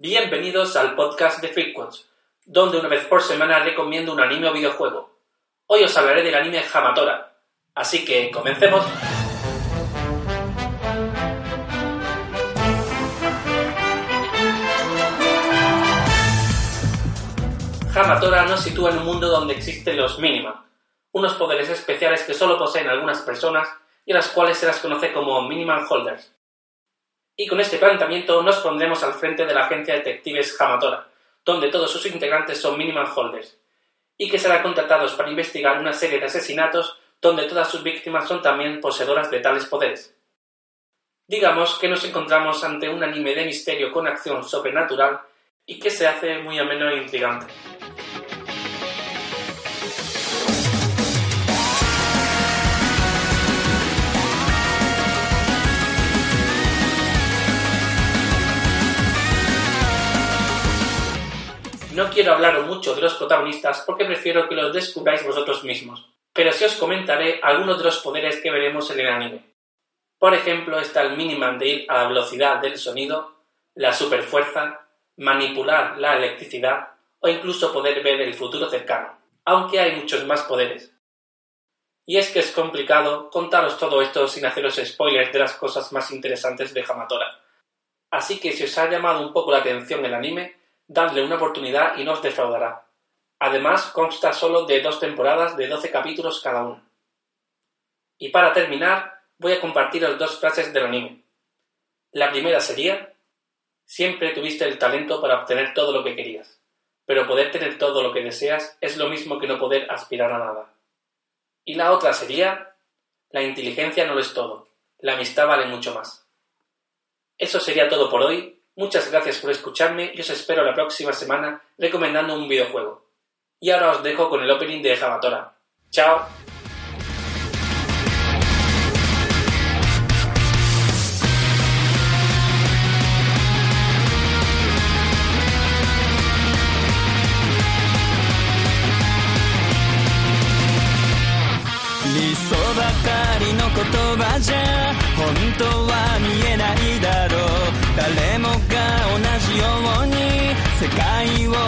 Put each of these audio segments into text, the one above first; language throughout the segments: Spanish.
Bienvenidos al podcast de Freakquotes, donde una vez por semana recomiendo un anime o videojuego. Hoy os hablaré del anime Hamatora, así que comencemos. Hamatora nos sitúa en un mundo donde existen los Minima, unos poderes especiales que solo poseen algunas personas y a las cuales se las conoce como Miniman Holders. Y con este planteamiento nos pondremos al frente de la agencia de detectives Hamatora, donde todos sus integrantes son Miniman Holders, y que serán contratados para investigar una serie de asesinatos donde todas sus víctimas son también poseedoras de tales poderes. Digamos que nos encontramos ante un anime de misterio con acción sobrenatural y que se hace muy ameno e intrigante. No quiero hablaros mucho de los protagonistas porque prefiero que los descubráis vosotros mismos, pero sí os comentaré algunos de los poderes que veremos en el anime. Por ejemplo, está el Miniman de ir a la velocidad del sonido, la superfuerza, manipular la electricidad o incluso poder ver el futuro cercano, aunque hay muchos más poderes. Y es que es complicado contaros todo esto sin haceros spoilers de las cosas más interesantes de Hamatora. Así que si os ha llamado un poco la atención el anime, dadle una oportunidad y no os defraudará. Además, consta solo de dos temporadas de 12 capítulos cada una. Y para terminar, voy a compartiros dos frases del anime. La primera sería, siempre tuviste el talento para obtener todo lo que querías, pero poder tener todo lo que deseas es lo mismo que no poder aspirar a nada. Y la otra sería, la inteligencia no lo es todo, la amistad vale mucho más. Eso sería todo por hoy Muchas gracias por escucharme y os espero la próxima semana recomendando un videojuego. Y ahora os dejo con el opening de Javatora. ¡Chao! 理想ばかりの言葉じゃ本当は見えないだろう誰もが同じように 愛を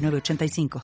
906985.